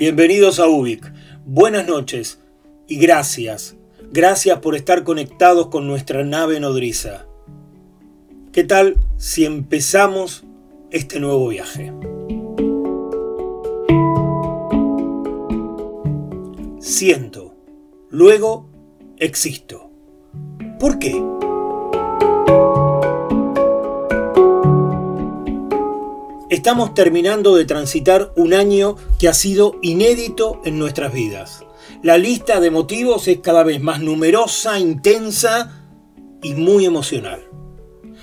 Bienvenidos a Ubik. Buenas noches y gracias. Gracias por estar conectados con nuestra nave nodriza. ¿Qué tal si empezamos este nuevo viaje? Siento, luego existo. ¿Por qué? Estamos terminando de transitar un año que ha sido inédito en nuestras vidas. La lista de motivos es cada vez más numerosa, intensa y muy emocional.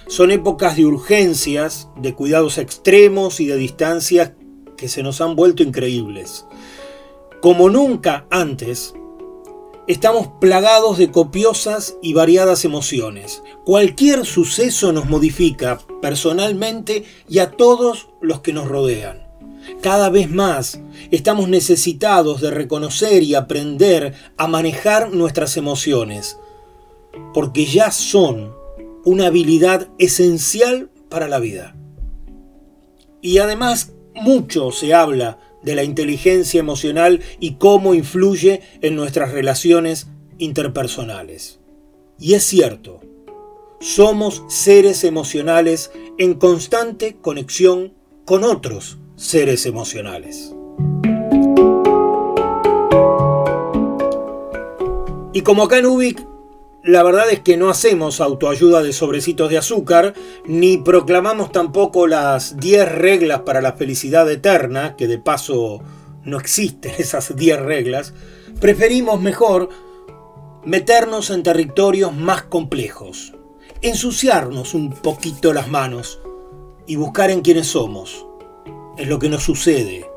Son épocas de urgencias, de cuidados extremos y de distancias que se nos han vuelto increíbles. Como nunca antes, Estamos plagados de copiosas y variadas emociones. Cualquier suceso nos modifica personalmente y a todos los que nos rodean. Cada vez más estamos necesitados de reconocer y aprender a manejar nuestras emociones, porque ya son una habilidad esencial para la vida. Y además mucho se habla de la inteligencia emocional y cómo influye en nuestras relaciones interpersonales. Y es cierto, somos seres emocionales en constante conexión con otros seres emocionales. Y como acá en Ubik la verdad es que no hacemos autoayuda de sobrecitos de azúcar, ni proclamamos tampoco las 10 reglas para la felicidad eterna, que de paso no existen esas 10 reglas. Preferimos mejor meternos en territorios más complejos, ensuciarnos un poquito las manos y buscar en quiénes somos, en lo que nos sucede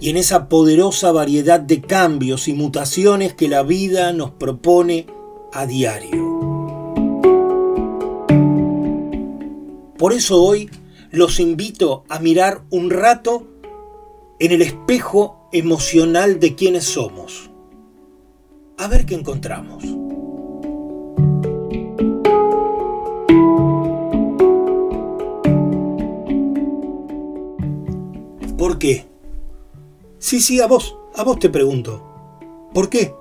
y en esa poderosa variedad de cambios y mutaciones que la vida nos propone a diario. Por eso hoy los invito a mirar un rato en el espejo emocional de quienes somos. A ver qué encontramos. ¿Por qué? Sí, sí, a vos, a vos te pregunto. ¿Por qué?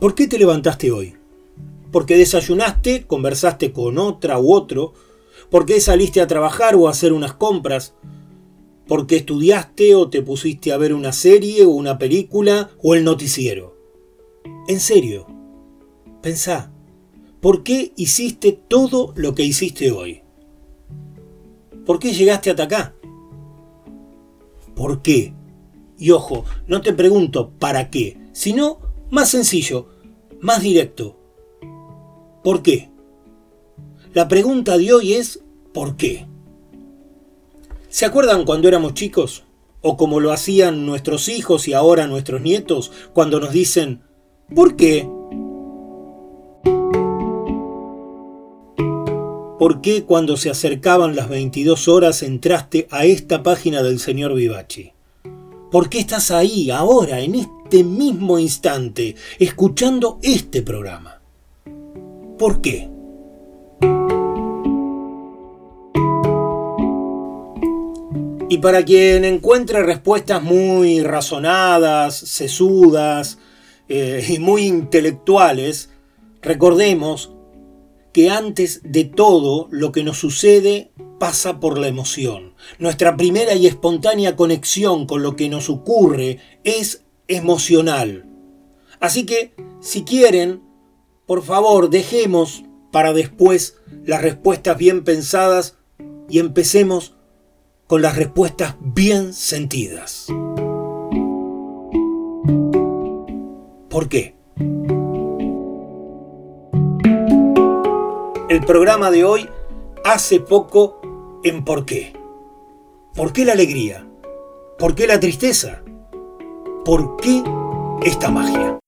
¿Por qué te levantaste hoy? ¿Porque desayunaste, conversaste con otra u otro? ¿Por qué saliste a trabajar o a hacer unas compras? ¿Por qué estudiaste o te pusiste a ver una serie o una película o el noticiero? En serio, pensá, ¿por qué hiciste todo lo que hiciste hoy? ¿Por qué llegaste hasta acá? ¿Por qué? Y ojo, no te pregunto para qué, sino más sencillo, más directo. ¿Por qué? La pregunta de hoy es ¿por qué? ¿Se acuerdan cuando éramos chicos? O como lo hacían nuestros hijos y ahora nuestros nietos cuando nos dicen ¿por qué? ¿Por qué cuando se acercaban las 22 horas entraste a esta página del señor Vivachi? ¿Por qué estás ahí, ahora, en este mismo instante, escuchando este programa? ¿Por qué? Y para quien encuentre respuestas muy razonadas, sesudas eh, y muy intelectuales, Recordemos que antes de todo lo que nos sucede pasa por la emoción. Nuestra primera y espontánea conexión con lo que nos ocurre es emocional. Así que, si quieren, por favor, dejemos para después las respuestas bien pensadas y empecemos con las respuestas bien sentidas. ¿Por qué? El programa de hoy hace poco en por qué. ¿Por qué la alegría? ¿Por qué la tristeza? ¿Por qué esta magia?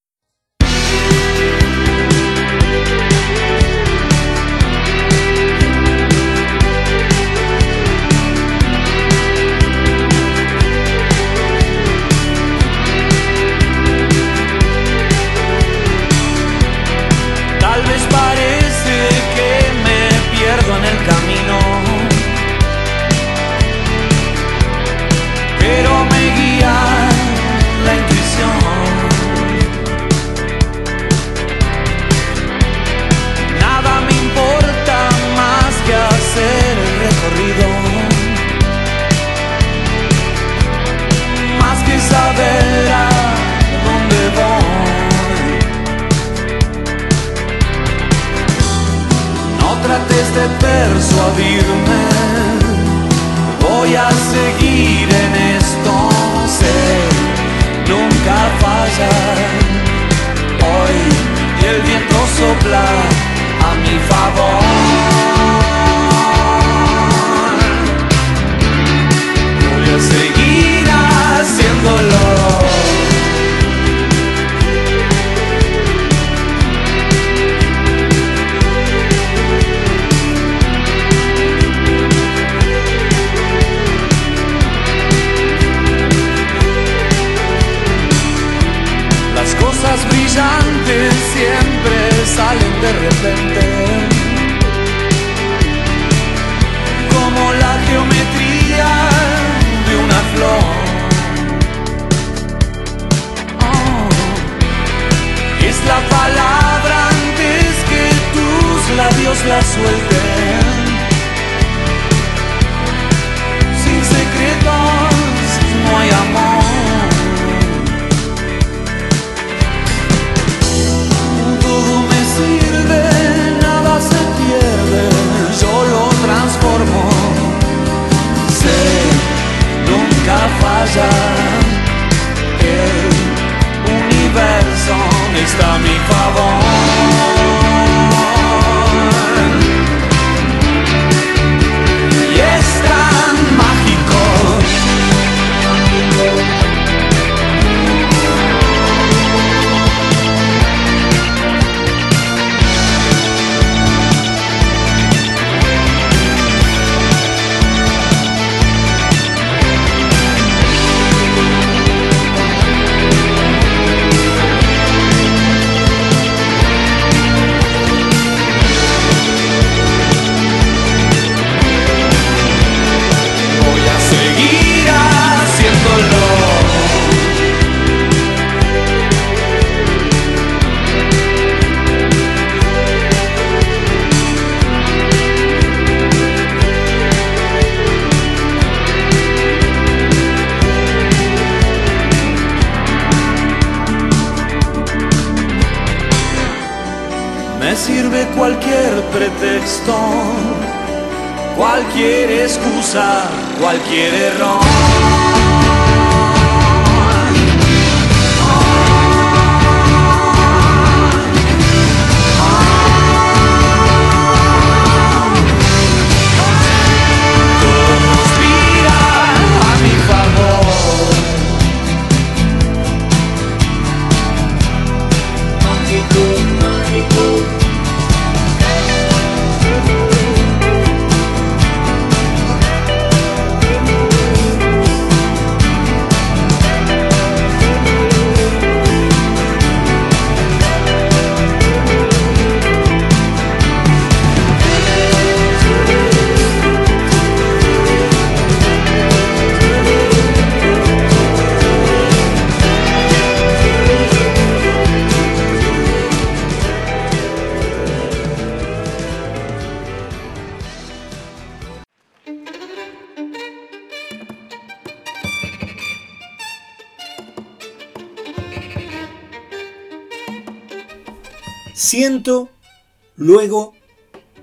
Luego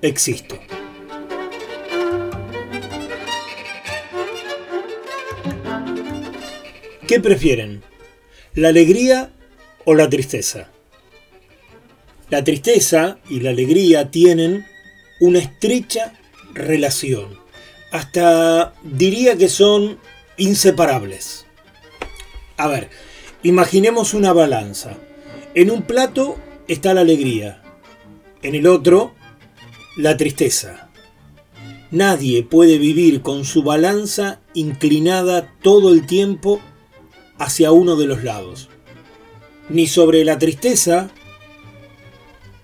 existo. ¿Qué prefieren? ¿La alegría o la tristeza? La tristeza y la alegría tienen una estrecha relación. Hasta diría que son inseparables. A ver, imaginemos una balanza. En un plato está la alegría, en el otro la tristeza. Nadie puede vivir con su balanza inclinada todo el tiempo hacia uno de los lados. Ni sobre la tristeza,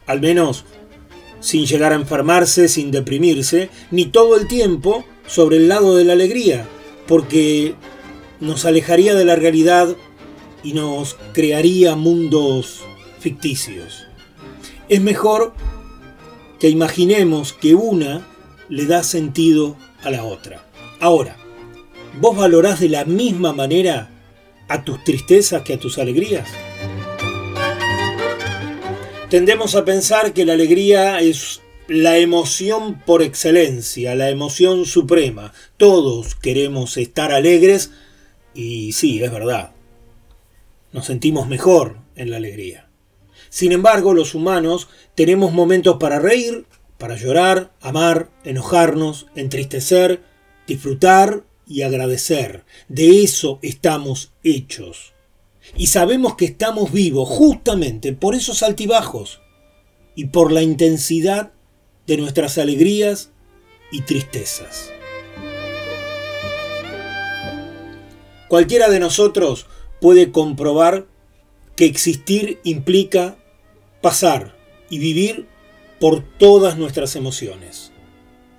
al menos sin llegar a enfermarse, sin deprimirse, ni todo el tiempo sobre el lado de la alegría, porque nos alejaría de la realidad y nos crearía mundos ficticios. Es mejor que imaginemos que una le da sentido a la otra. Ahora, ¿vos valorás de la misma manera a tus tristezas que a tus alegrías? Tendemos a pensar que la alegría es la emoción por excelencia, la emoción suprema. Todos queremos estar alegres y sí, es verdad. Nos sentimos mejor en la alegría. Sin embargo, los humanos tenemos momentos para reír, para llorar, amar, enojarnos, entristecer, disfrutar y agradecer. De eso estamos hechos. Y sabemos que estamos vivos justamente por esos altibajos y por la intensidad de nuestras alegrías y tristezas. Cualquiera de nosotros puede comprobar que existir implica pasar y vivir por todas nuestras emociones.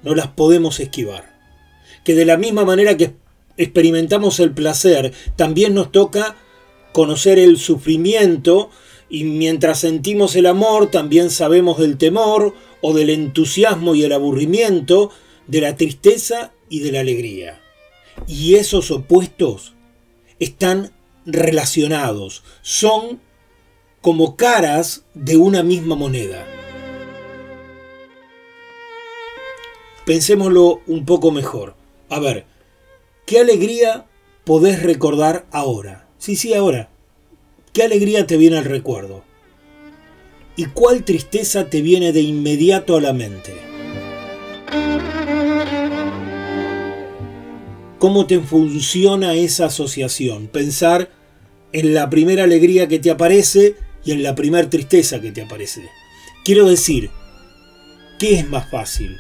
No las podemos esquivar que de la misma manera que experimentamos el placer, también nos toca conocer el sufrimiento y mientras sentimos el amor también sabemos del temor o del entusiasmo y el aburrimiento, de la tristeza y de la alegría. Y esos opuestos están relacionados, son como caras de una misma moneda. Pensémoslo un poco mejor. A ver, ¿qué alegría podés recordar ahora? Sí, sí, ahora. ¿Qué alegría te viene al recuerdo? ¿Y cuál tristeza te viene de inmediato a la mente? ¿Cómo te funciona esa asociación? Pensar en la primera alegría que te aparece y en la primera tristeza que te aparece. Quiero decir, ¿qué es más fácil?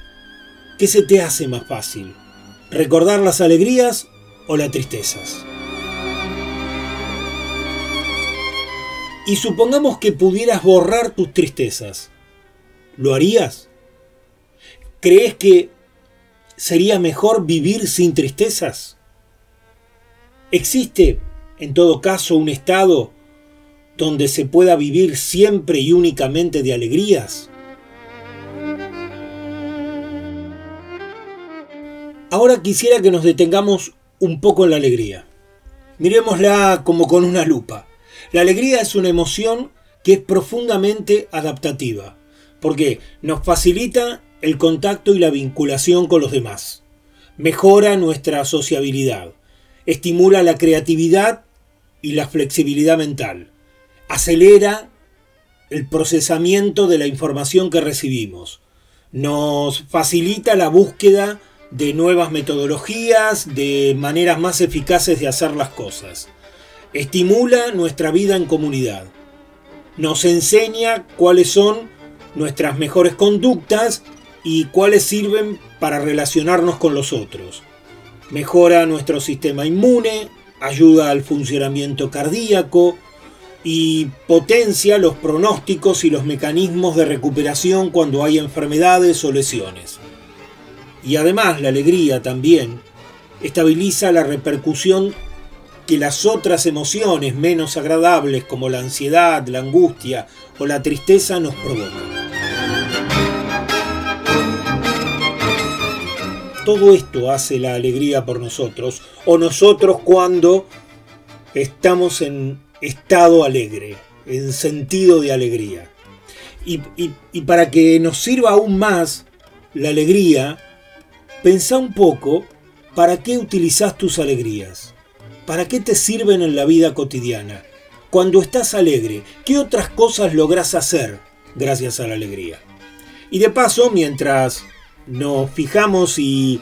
¿Qué se te hace más fácil? recordar las alegrías o las tristezas. Y supongamos que pudieras borrar tus tristezas. ¿Lo harías? ¿Crees que sería mejor vivir sin tristezas? ¿Existe, en todo caso, un estado donde se pueda vivir siempre y únicamente de alegrías? Ahora quisiera que nos detengamos un poco en la alegría. Miremosla como con una lupa. La alegría es una emoción que es profundamente adaptativa, porque nos facilita el contacto y la vinculación con los demás, mejora nuestra sociabilidad, estimula la creatividad y la flexibilidad mental, acelera el procesamiento de la información que recibimos, nos facilita la búsqueda de nuevas metodologías, de maneras más eficaces de hacer las cosas. Estimula nuestra vida en comunidad. Nos enseña cuáles son nuestras mejores conductas y cuáles sirven para relacionarnos con los otros. Mejora nuestro sistema inmune, ayuda al funcionamiento cardíaco y potencia los pronósticos y los mecanismos de recuperación cuando hay enfermedades o lesiones. Y además la alegría también estabiliza la repercusión que las otras emociones menos agradables como la ansiedad, la angustia o la tristeza nos provocan. Todo esto hace la alegría por nosotros o nosotros cuando estamos en estado alegre, en sentido de alegría. y, para que nos sirva aún más la alegría, pensá un poco para qué utilizás tus alegrías, para qué te sirven en la vida cotidiana. Cuando estás alegre, ¿qué otras cosas lográs hacer gracias a la alegría? Y de paso, mientras nos fijamos y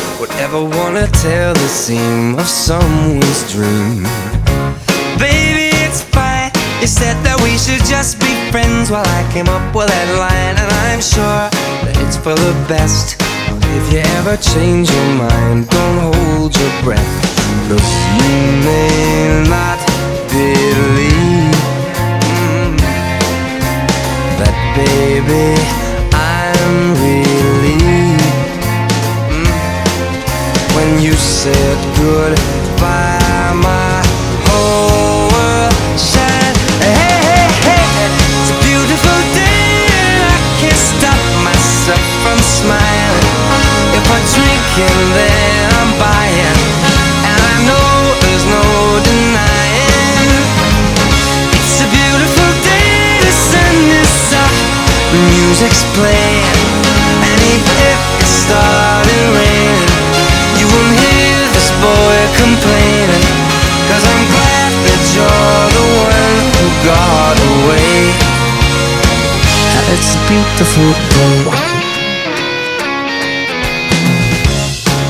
would ever wanna tell the seam of someone's dream. Baby, it's fine. You said that we should just be friends while I came up with that line, and I'm sure that it's for the best. If you ever change your mind, don't hold your breath. Look, you may not believe mm, that, baby, I'm said goodbye, my whole world shined Hey, hey, hey, it's a beautiful day. And I can't stop myself from smiling. If I drink and then I'm buying. And I know there's no denying. It's a beautiful day, the sun is up the music's playing. And even if it started raining You won't hear this boy complaining Cause I'm glad that you're the one who got away. It's a beautiful day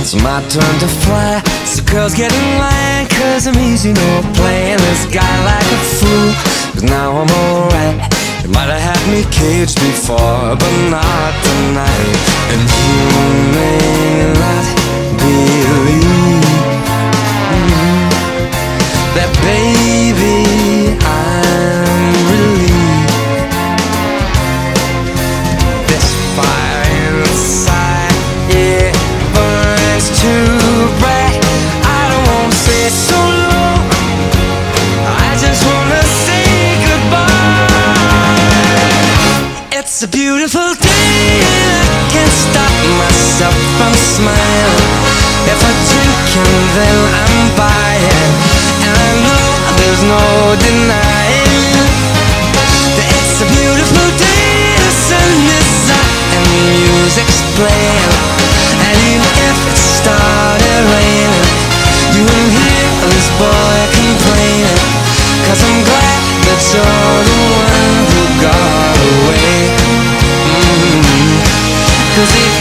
It's my turn to fly. So girls get in line Cause I'm easy, no playing. This guy like a fool Cause now I'm alright. You might have had me caged before, but not tonight. And you may not believe mm. that, baby, I'm relieved. This fire inside, it burns too bright. I don't wanna long. I just wanna say goodbye. It's a beautiful day I can't stop myself from smiling If I drink and then I'm buying. And I know there's no denying That it's a beautiful day, the sun and the music's playing. And even if it started raining You won't hear this boy complaining. Cause I'm glad that you're the one who got away. Mm-hmm. Cause if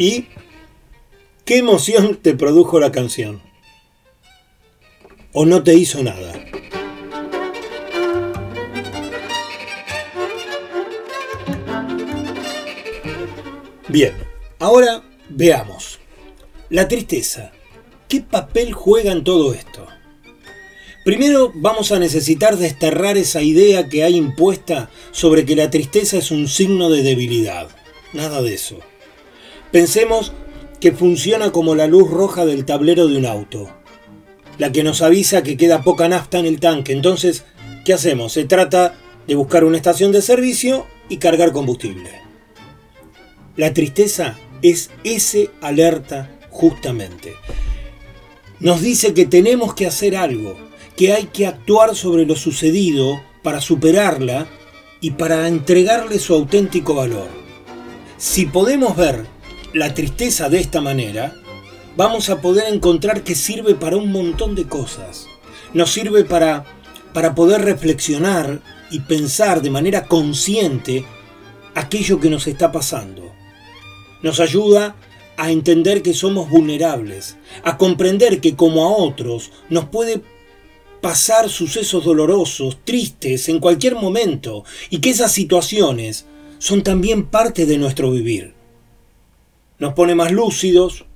¿Y qué emoción te produjo la canción? ¿O no te hizo nada? Bien, ahora veamos. La tristeza. ¿Qué papel juega en todo esto? Primero vamos a necesitar desterrar esa idea que hay impuesta sobre que la tristeza es un signo de debilidad. Nada de eso. Pensemos que funciona como la luz roja del tablero de un auto, la que nos avisa que queda poca nafta en el tanque. Entonces, ¿qué hacemos? Se trata de buscar una estación de servicio y cargar combustible. La tristeza es ese alerta justamente. Nos dice que tenemos que hacer algo, que hay que actuar sobre lo sucedido para superarla y para entregarle su auténtico valor. Si podemos ver la tristeza de esta manera, vamos a poder encontrar que sirve para un montón de cosas. Nos sirve para, para poder reflexionar y pensar de manera consciente aquello que nos está pasando. Nos ayuda a entender que somos vulnerables, a comprender que como a otros nos puede pasar sucesos dolorosos, tristes, en cualquier momento, y que esas situaciones son también parte de nuestro vivir. Nos pone más lúcidos,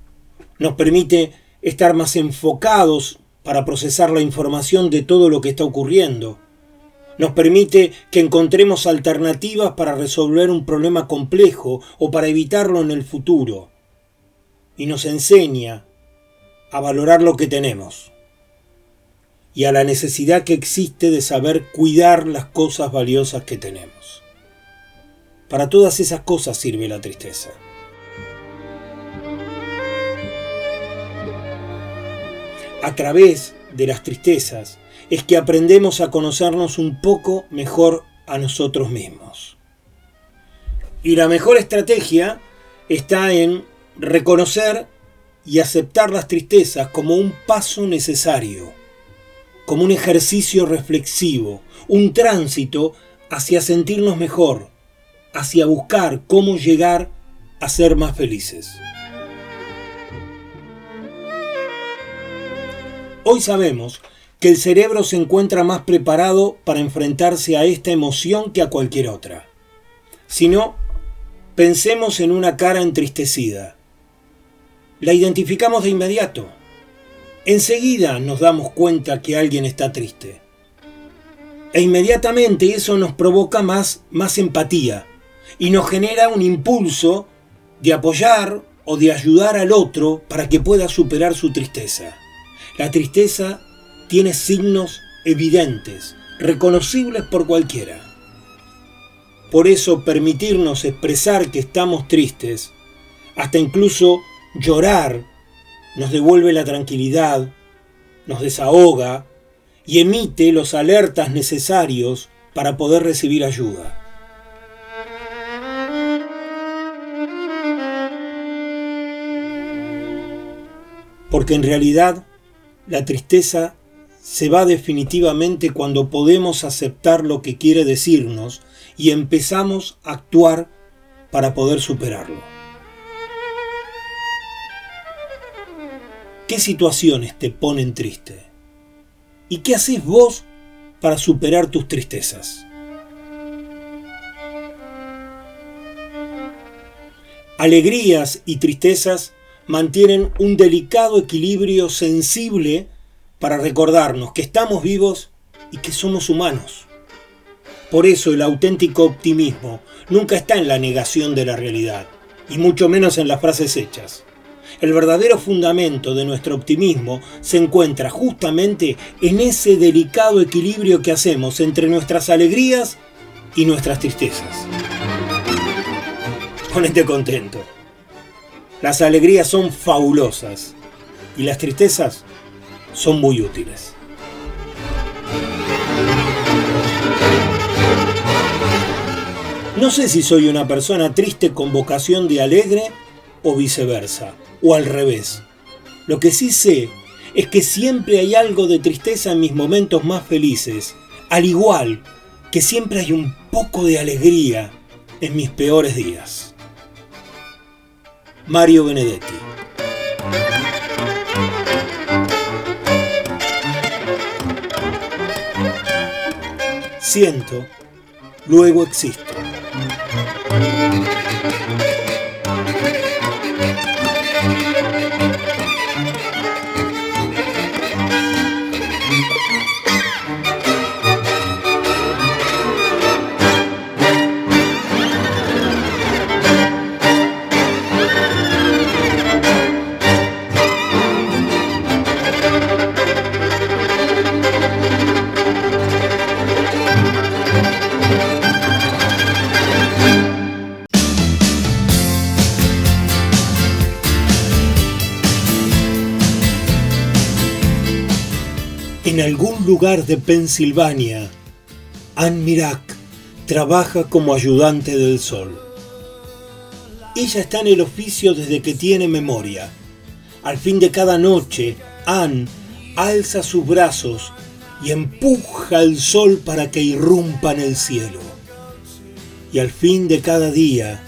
nos permite estar más enfocados para procesar la información de todo lo que está ocurriendo. Nos permite que encontremos alternativas para resolver un problema complejo o para evitarlo en el futuro. Y nos enseña a valorar lo que tenemos y a la necesidad que existe de saber cuidar las cosas valiosas que tenemos. Para todas esas cosas sirve la tristeza. A través de las tristezas es que aprendemos a conocernos un poco mejor a nosotros mismos. Y la mejor estrategia está en reconocer y aceptar las tristezas como un paso necesario como un ejercicio reflexivo, un tránsito hacia sentirnos mejor, hacia buscar cómo llegar a ser más felices. Hoy sabemos que el cerebro se encuentra más preparado para enfrentarse a esta emoción que a cualquier otra. Si no, pensemos en una cara entristecida. La identificamos de inmediato enseguida nos damos cuenta que alguien está triste. E inmediatamente eso nos provoca más, más empatía y nos genera un impulso de apoyar o de ayudar al otro para que pueda superar su tristeza. La tristeza tiene signos evidentes, reconocibles por cualquiera. Por eso permitirnos expresar que estamos tristes, hasta incluso llorar nos devuelve la tranquilidad, nos desahoga y emite los alertas necesarios para poder recibir ayuda. Porque en realidad la tristeza se va definitivamente cuando podemos aceptar lo que quiere decirnos y empezamos a actuar para poder superarlo. ¿Qué situaciones te ponen triste? ¿Y qué haces vos para superar tus tristezas? Alegrías y tristezas mantienen un delicado equilibrio sensible para recordarnos que estamos vivos y que somos humanos. Por eso el auténtico optimismo nunca está en la negación de la realidad, y mucho menos en las frases hechas. El verdadero fundamento de nuestro optimismo se encuentra justamente en ese delicado equilibrio que hacemos entre nuestras alegrías y nuestras tristezas. Ponete contento. Las alegrías son fabulosas y las tristezas son muy útiles. No sé si soy una persona triste con vocación de alegre o viceversa o al revés. Lo que sí sé es que siempre hay algo de tristeza en mis momentos más felices, al igual que siempre hay un poco de alegría en mis peores días. Mario Benedetti Siento, luego existo. Lugar de Pensilvania, Anne Mirak trabaja como ayudante del sol. Ella está en el oficio desde que tiene memoria. Al fin de cada noche, Anne alza sus brazos y empuja el sol para que irrumpa en el cielo. Y al fin de cada día,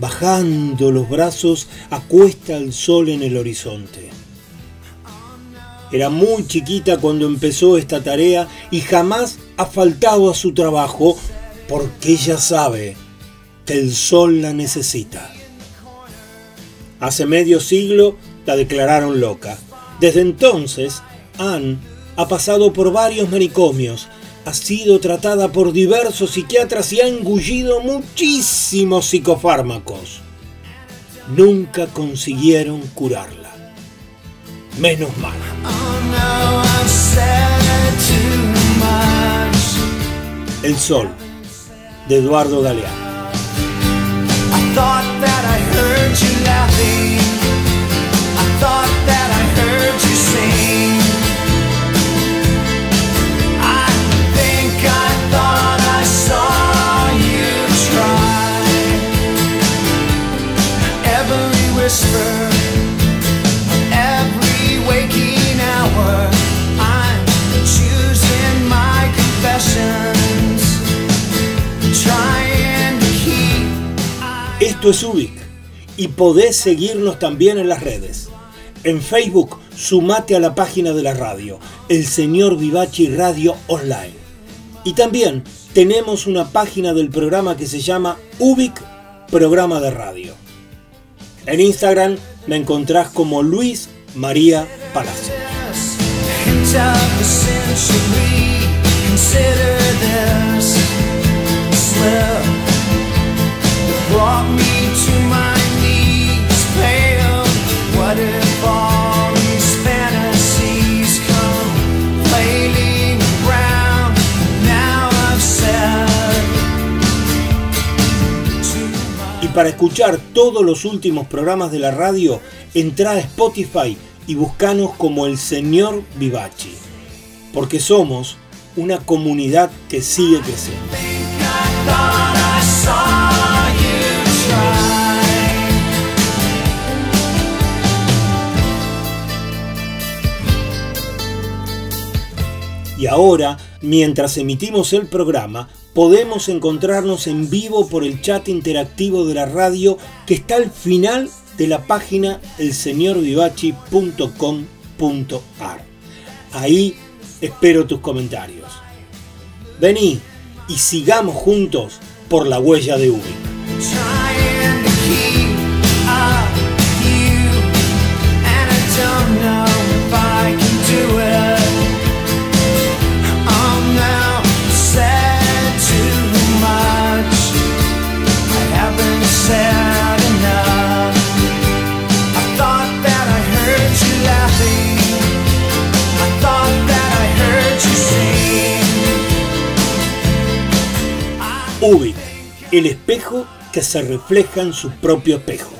bajando los brazos, acuesta el sol en el horizonte. Era muy chiquita cuando empezó esta tarea y jamás ha faltado a su trabajo porque ella sabe que el sol la necesita. Hace medio siglo la declararon loca. Desde entonces, Anne ha pasado por varios manicomios, ha sido tratada por diversos psiquiatras y ha engullido muchísimos psicofármacos. Nunca consiguieron curarla. Menos mal. El Sol, de Eduardo Galeano. Esto Ubic y podés seguirnos también en las redes. En Facebook, sumate a la página de la radio, El Señor Vivachi Radio Online. Y también tenemos una página del programa que se llama Ubic Programa de Radio. En Instagram me encontrás como Luis María Palacio. Y para escuchar todos los últimos programas de la radio, entra a Spotify y buscanos como el señor Vivachi, porque somos una comunidad que sigue creciendo. Y ahora, mientras emitimos el programa, podemos encontrarnos en vivo por el chat interactivo de la radio que está al final de la página elseñorvivachi.com.ar. Ahí espero tus comentarios. Vení y sigamos juntos por la huella de Ubi. El espejo que se refleja en su propio espejo.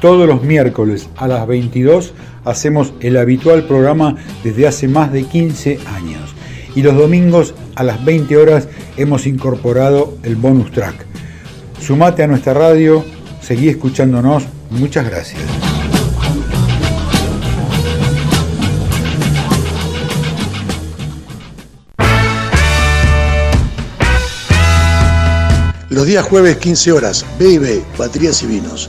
Todos los miércoles a las 22 hacemos el habitual programa desde hace más de 15 años. Y los domingos a las 20 horas hemos incorporado el bonus track. Sumate a nuestra radio, seguí escuchándonos. Muchas gracias. Los días jueves 15 horas, B&B, Baterías y Vinos.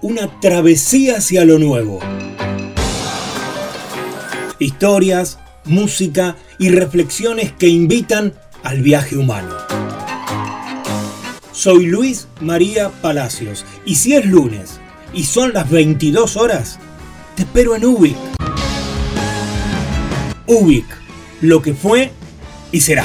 una travesía hacia lo nuevo. Historias, música y reflexiones que invitan al viaje humano. Soy Luis María Palacios y si es lunes y son las 22 horas, te espero en Ubik. Ubik, lo que fue y será.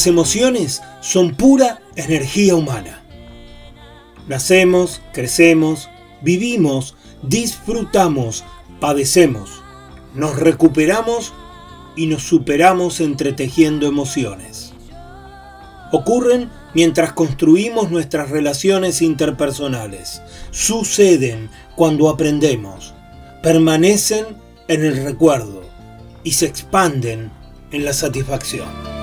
Las emociones son pura energía humana. Nacemos, crecemos, vivimos, disfrutamos, padecemos, nos recuperamos y nos superamos entretejiendo emociones. Ocurren mientras construimos nuestras relaciones interpersonales, suceden cuando aprendemos, permanecen en el recuerdo y se expanden en la satisfacción.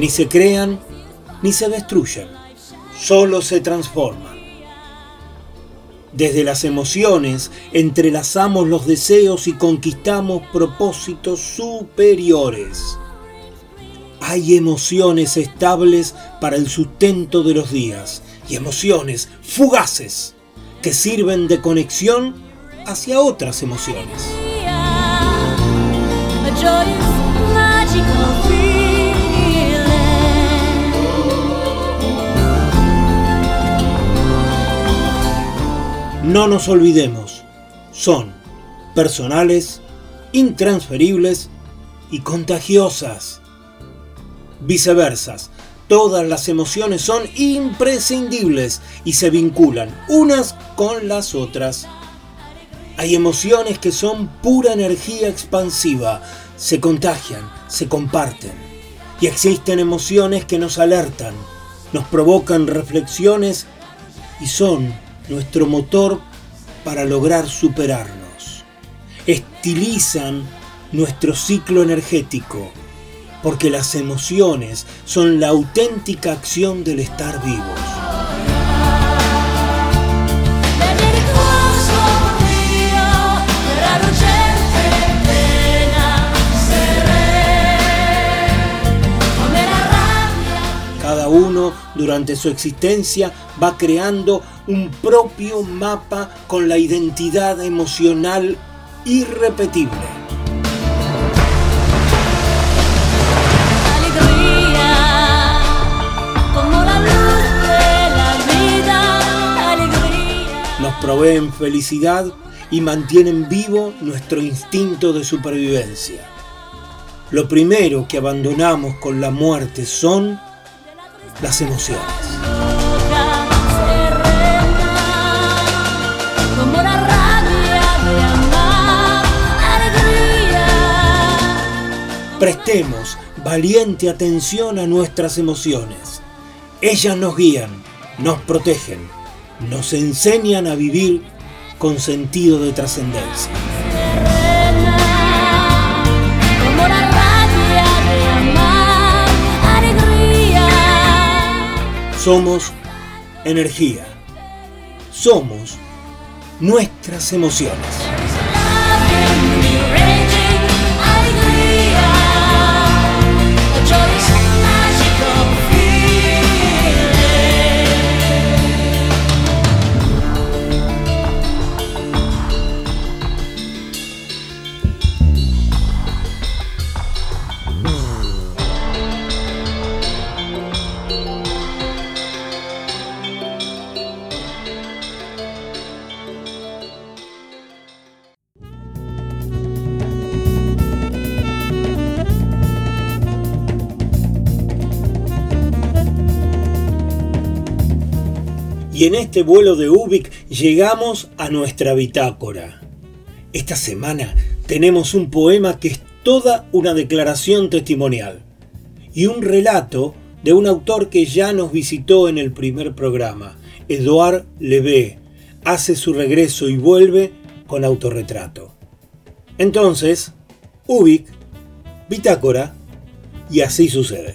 Ni se crean ni se destruyen, solo se transforman. Desde las emociones entrelazamos los deseos y conquistamos propósitos superiores. Hay emociones estables para el sustento de los días y emociones fugaces que sirven de conexión hacia otras emociones. No nos olvidemos, son personales, intransferibles y contagiosas. Viceversas, todas las emociones son imprescindibles y se vinculan unas con las otras. Hay emociones que son pura energía expansiva, se contagian, se comparten. Y existen emociones que nos alertan, nos provocan reflexiones y son nuestro motor para lograr superarnos. Estilizan nuestro ciclo energético, porque las emociones son la auténtica acción del estar vivos. Uno durante su existencia va creando un propio mapa con la identidad emocional irrepetible. proveen felicidad y mantienen vivo nuestro instinto de supervivencia. Lo primero que abandonamos con la muerte son las emociones. Prestemos valiente atención a nuestras emociones. Ellas nos guían, nos protegen nos enseñan a vivir con sentido de trascendencia. Somos energía. Somos nuestras emociones. Y en este vuelo de Ubik llegamos a nuestra bitácora. Esta semana tenemos un poema que es toda una declaración testimonial y un relato de un autor que ya nos visitó en el primer programa, Edouard Levé. Hace su regreso y vuelve con autorretrato. Entonces, Ubik, bitácora, y así sucede.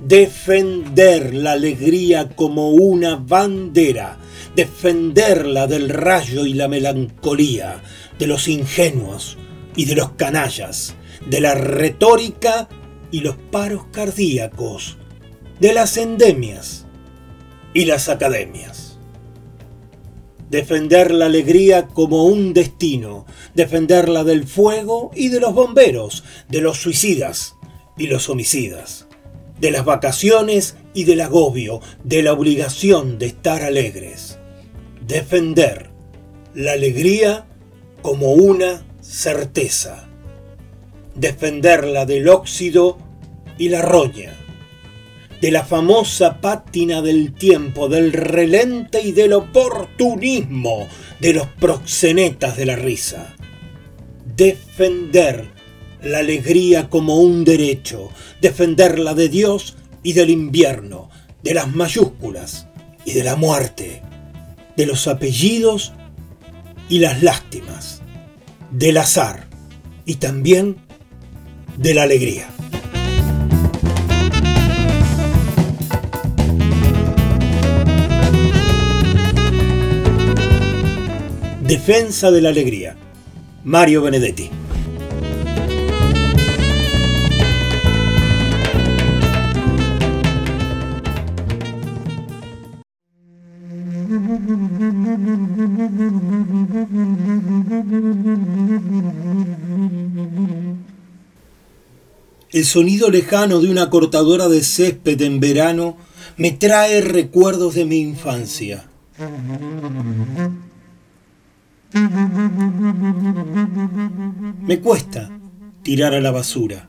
defender la alegría como una bandera, defenderla del rayo y la melancolía, de los ingenuos y de los canallas, de la retórica y los paros cardíacos, de las endemias y las academias. Defender la alegría como un destino, defenderla del fuego y de los bomberos, de los suicidas y los homicidas de las vacaciones y del agobio, de la obligación de estar alegres. Defender la alegría como una certeza. Defenderla del óxido y la roña. De la famosa pátina del tiempo, del relente y del oportunismo de los proxenetas de la risa. Defender la alegría como un derecho, defenderla de Dios y del invierno, de las mayúsculas y de la muerte, de los apellidos y las lástimas, del azar y también de la alegría. Defensa de la alegría. Mario Benedetti. El sonido lejano de una cortadora de césped en verano me trae recuerdos de mi infancia. Me cuesta tirar a la basura.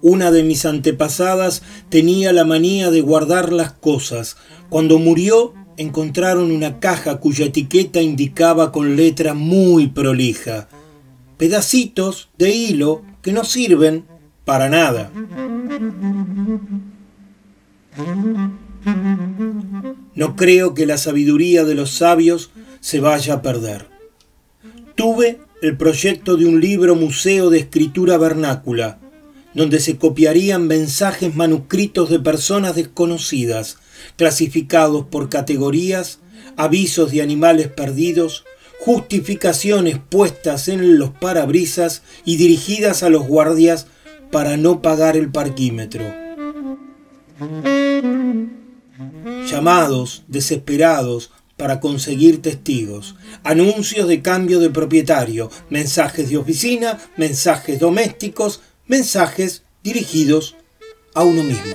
Una de mis antepasadas tenía la manía de guardar las cosas. Cuando murió encontraron una caja cuya etiqueta indicaba con letra muy prolija pedacitos de hilo que no sirven para nada. No creo que la sabiduría de los sabios se vaya a perder. Tuve el proyecto de un libro museo de escritura vernácula, donde se copiarían mensajes manuscritos de personas desconocidas, clasificados por categorías, avisos de animales perdidos, justificaciones puestas en los parabrisas y dirigidas a los guardias para no pagar el parquímetro. Llamados desesperados para conseguir testigos, anuncios de cambio de propietario, mensajes de oficina, mensajes domésticos, mensajes dirigidos a uno mismo.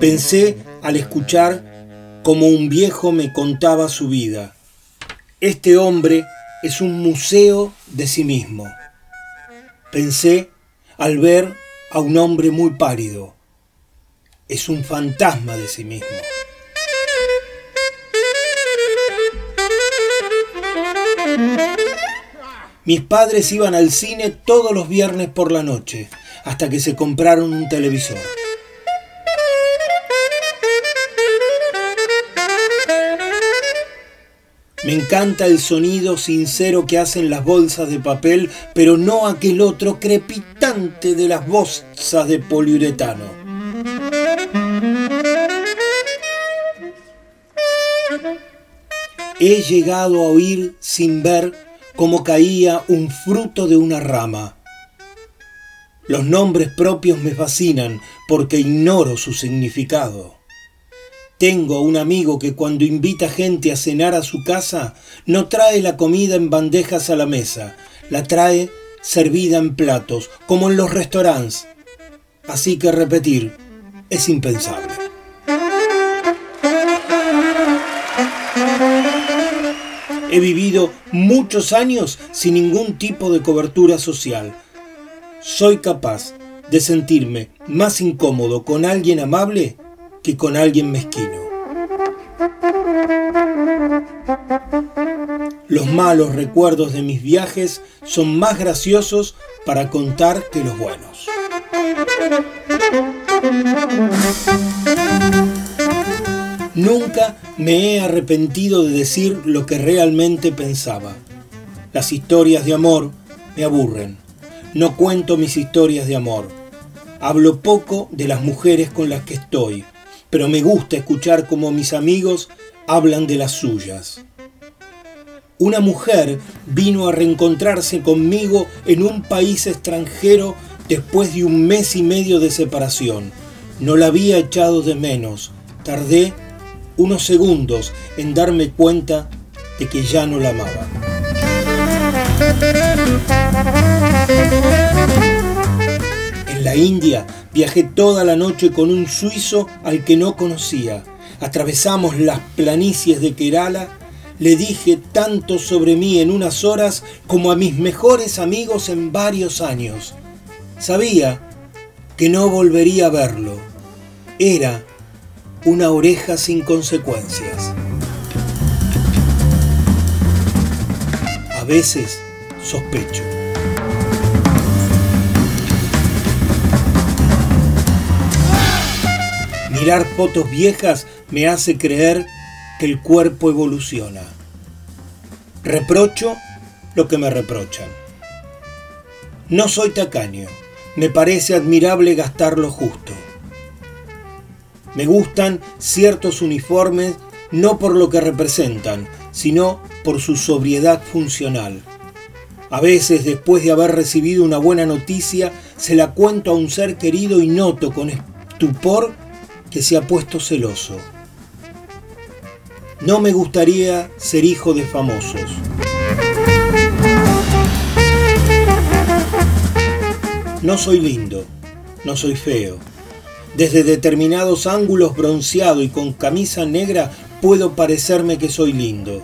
Pensé al escuchar como un viejo me contaba su vida. Este hombre es un museo de sí mismo. Pensé al ver a un hombre muy pálido. Es un fantasma de sí mismo. Mis padres iban al cine todos los viernes por la noche, hasta que se compraron un televisor. Me encanta el sonido sincero que hacen las bolsas de papel, pero no aquel otro crepitante de las bolsas de poliuretano. He llegado a oír sin ver cómo caía un fruto de una rama. Los nombres propios me fascinan porque ignoro su significado. Tengo un amigo que cuando invita gente a cenar a su casa, no trae la comida en bandejas a la mesa, la trae servida en platos, como en los restaurantes. Así que repetir es impensable. He vivido muchos años sin ningún tipo de cobertura social. Soy capaz de sentirme más incómodo con alguien amable que con alguien mezquino. Los malos recuerdos de mis viajes son más graciosos para contar que los buenos. Nunca me he arrepentido de decir lo que realmente pensaba. Las historias de amor me aburren. No cuento mis historias de amor. Hablo poco de las mujeres con las que estoy pero me gusta escuchar cómo mis amigos hablan de las suyas. Una mujer vino a reencontrarse conmigo en un país extranjero después de un mes y medio de separación. No la había echado de menos. Tardé unos segundos en darme cuenta de que ya no la amaba. En la India Viajé toda la noche con un suizo al que no conocía. Atravesamos las planicies de Kerala. Le dije tanto sobre mí en unas horas como a mis mejores amigos en varios años. Sabía que no volvería a verlo. Era una oreja sin consecuencias. A veces sospecho. Mirar fotos viejas me hace creer que el cuerpo evoluciona. Reprocho lo que me reprochan. No soy tacaño, me parece admirable gastar lo justo. Me gustan ciertos uniformes no por lo que representan, sino por su sobriedad funcional. A veces, después de haber recibido una buena noticia, se la cuento a un ser querido y noto con estupor que se ha puesto celoso. No me gustaría ser hijo de famosos. No soy lindo, no soy feo. Desde determinados ángulos bronceado y con camisa negra puedo parecerme que soy lindo.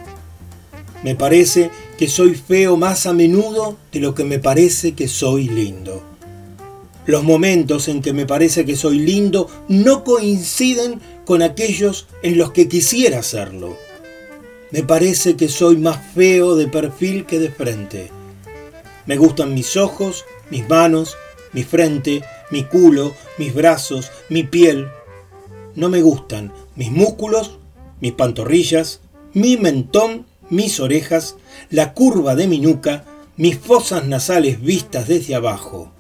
Me parece que soy feo más a menudo de lo que me parece que soy lindo. Los momentos en que me parece que soy lindo no coinciden con aquellos en los que quisiera serlo. Me parece que soy más feo de perfil que de frente. Me gustan mis ojos, mis manos, mi frente, mi culo, mis brazos, mi piel. No me gustan mis músculos, mis pantorrillas, mi mentón, mis orejas, la curva de mi nuca, mis fosas nasales vistas desde abajo.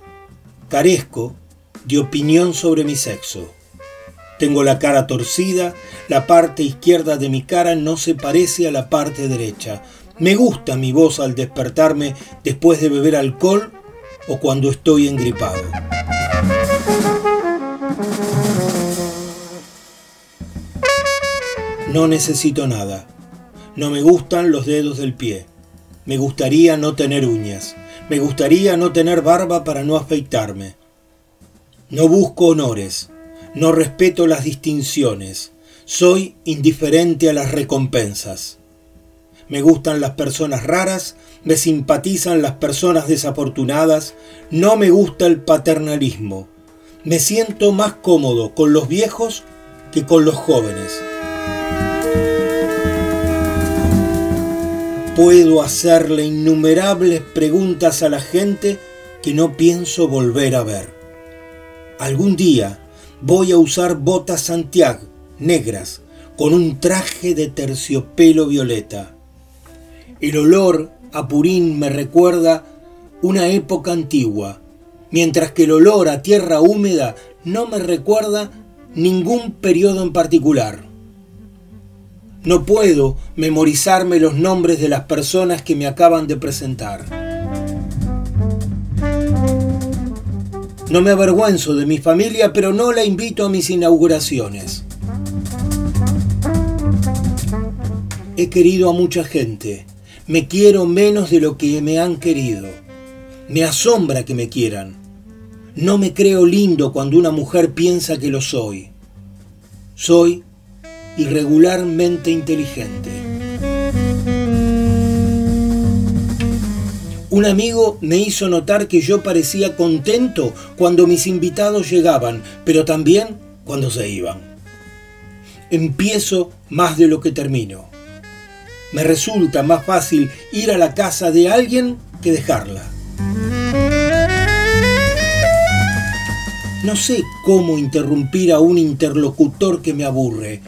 Carezco de opinión sobre mi sexo. Tengo la cara torcida, la parte izquierda de mi cara no se parece a la parte derecha. Me gusta mi voz al despertarme después de beber alcohol o cuando estoy engripado. No necesito nada. No me gustan los dedos del pie. Me gustaría no tener uñas. Me gustaría no tener barba para no afeitarme. No busco honores. No respeto las distinciones. Soy indiferente a las recompensas. Me gustan las personas raras, me simpatizan las personas desafortunadas, no me gusta el paternalismo. Me siento más cómodo con los viejos que con los jóvenes. Puedo hacerle innumerables preguntas a la gente que no pienso volver a ver. Algún día voy a usar botas Santiago negras con un traje de terciopelo violeta. El olor a purín me recuerda una época antigua, mientras que el olor a tierra húmeda no me recuerda ningún periodo en particular. No puedo memorizarme los nombres de las personas que me acaban de presentar. No me avergüenzo de mi familia, pero no la invito a mis inauguraciones. He querido a mucha gente. Me quiero menos de lo que me han querido. Me asombra que me quieran. No me creo lindo cuando una mujer piensa que lo soy. Soy irregularmente inteligente. Un amigo me hizo notar que yo parecía contento cuando mis invitados llegaban, pero también cuando se iban. Empiezo más de lo que termino. Me resulta más fácil ir a la casa de alguien que dejarla. No sé cómo interrumpir a un interlocutor que me aburre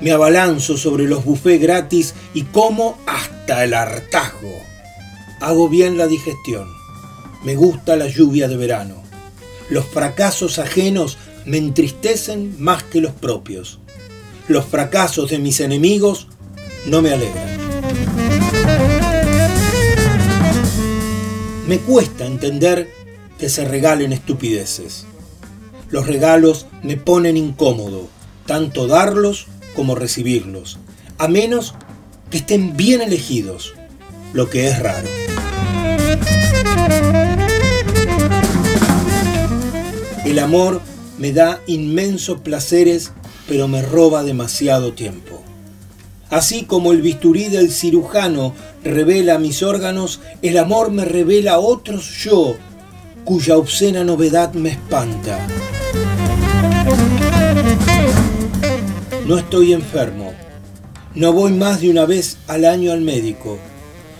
me abalanzo sobre los bufés gratis y como hasta el hartazgo. Hago bien la digestión. Me gusta la lluvia de verano. Los fracasos ajenos me entristecen más que los propios. Los fracasos de mis enemigos no me alegran. Me cuesta entender que se regalen estupideces. Los regalos me ponen incómodo, tanto darlos como recibirlos, a menos que estén bien elegidos, lo que es raro. El amor me da inmensos placeres, pero me roba demasiado tiempo. Así como el bisturí del cirujano revela mis órganos, el amor me revela otros yo, cuya obscena novedad me espanta. No estoy enfermo. No voy más de una vez al año al médico.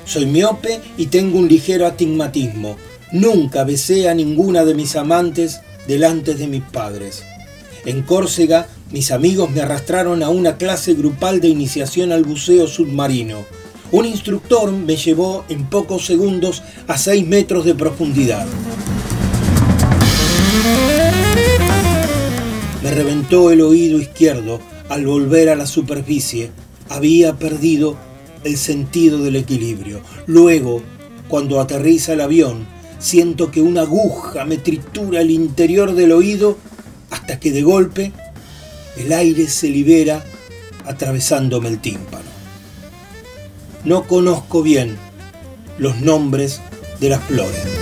Soy miope y tengo un ligero astigmatismo. Nunca besé a ninguna de mis amantes delante de mis padres. En Córcega, mis amigos me arrastraron a una clase grupal de iniciación al buceo submarino. Un instructor me llevó en pocos segundos a 6 metros de profundidad. Me reventó el oído izquierdo al volver a la superficie, había perdido el sentido del equilibrio. Luego, cuando aterriza el avión, siento que una aguja me tritura el interior del oído hasta que de golpe el aire se libera atravesándome el tímpano. No conozco bien los nombres de las flores.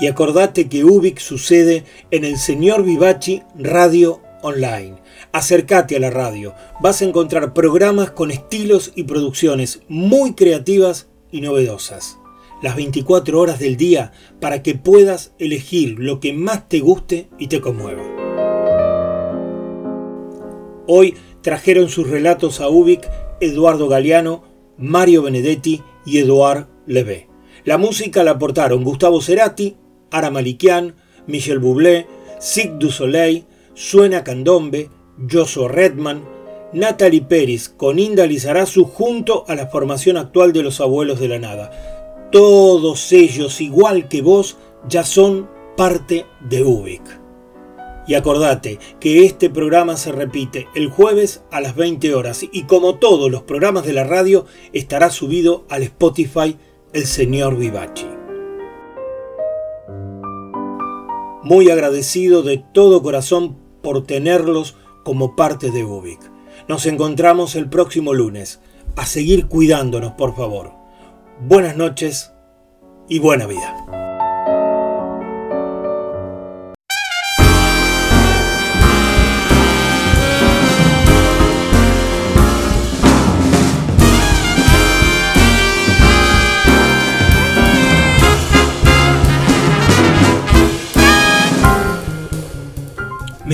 Y acordate que Ubik sucede en el Señor Vivachi Radio Online. Acércate a la radio. Vas a encontrar programas con estilos y producciones muy creativas y novedosas. Las 24 horas del día para que puedas elegir lo que más te guste y te conmueva. Hoy trajeron sus relatos a Ubik Eduardo Galeano, Mario Benedetti y Eduard Levé. La música la aportaron Gustavo Cerati, Ara Malikian, Michel Bublé, Sig du Soleil, Suena Candombe, Joshua Redman, Natalie Peris con Inda Lizarazu junto a la formación actual de los Abuelos de la Nada. Todos ellos, igual que vos, ya son parte de Ubik. Y acordate que este programa se repite el jueves a las 20 horas y como todos los programas de la radio estará subido al Spotify El Señor Vivachi. Muy agradecido de todo corazón por tenerlos como parte de Ubik. Nos encontramos el próximo lunes. A seguir cuidándonos, por favor. Buenas noches y buena vida.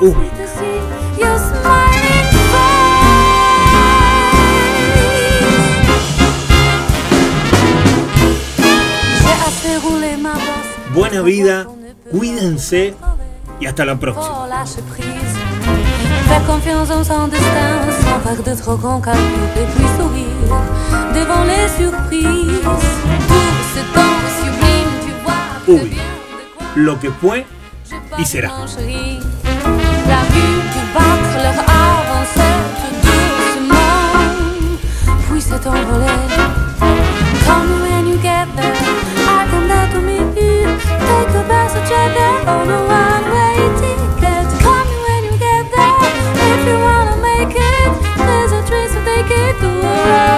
Ubik. Buena vida, cuídense y hasta la próxima. Faire confiance en son destin, sans vague de trop grand calcul et puis sourire devant les surprises. Tout ce temps sublime, tu vois. Uy, lo que fue y será. Envolée. When you get there. I come down to meet you. Take there on a one-way ticket. When you get there. If you wanna make it, there's a train take it to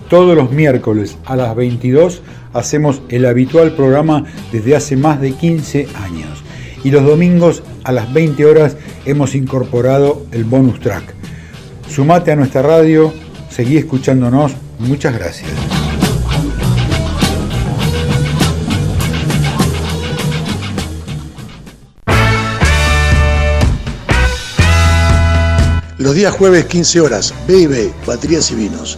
Todos los miércoles a las 22 hacemos el habitual programa desde hace más de 15 años. Y los domingos a las 20 horas hemos incorporado el bonus track. Sumate a nuestra radio, seguí escuchándonos. Muchas gracias. Los días jueves 15 horas, B&B, Baterías y Vinos.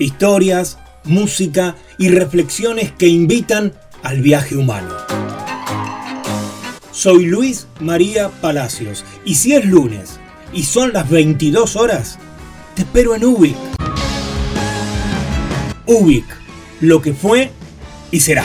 Historias, música y reflexiones que invitan al viaje humano. Soy Luis María Palacios y si es lunes y son las 22 horas, te espero en Ubic. Ubic, lo que fue y será.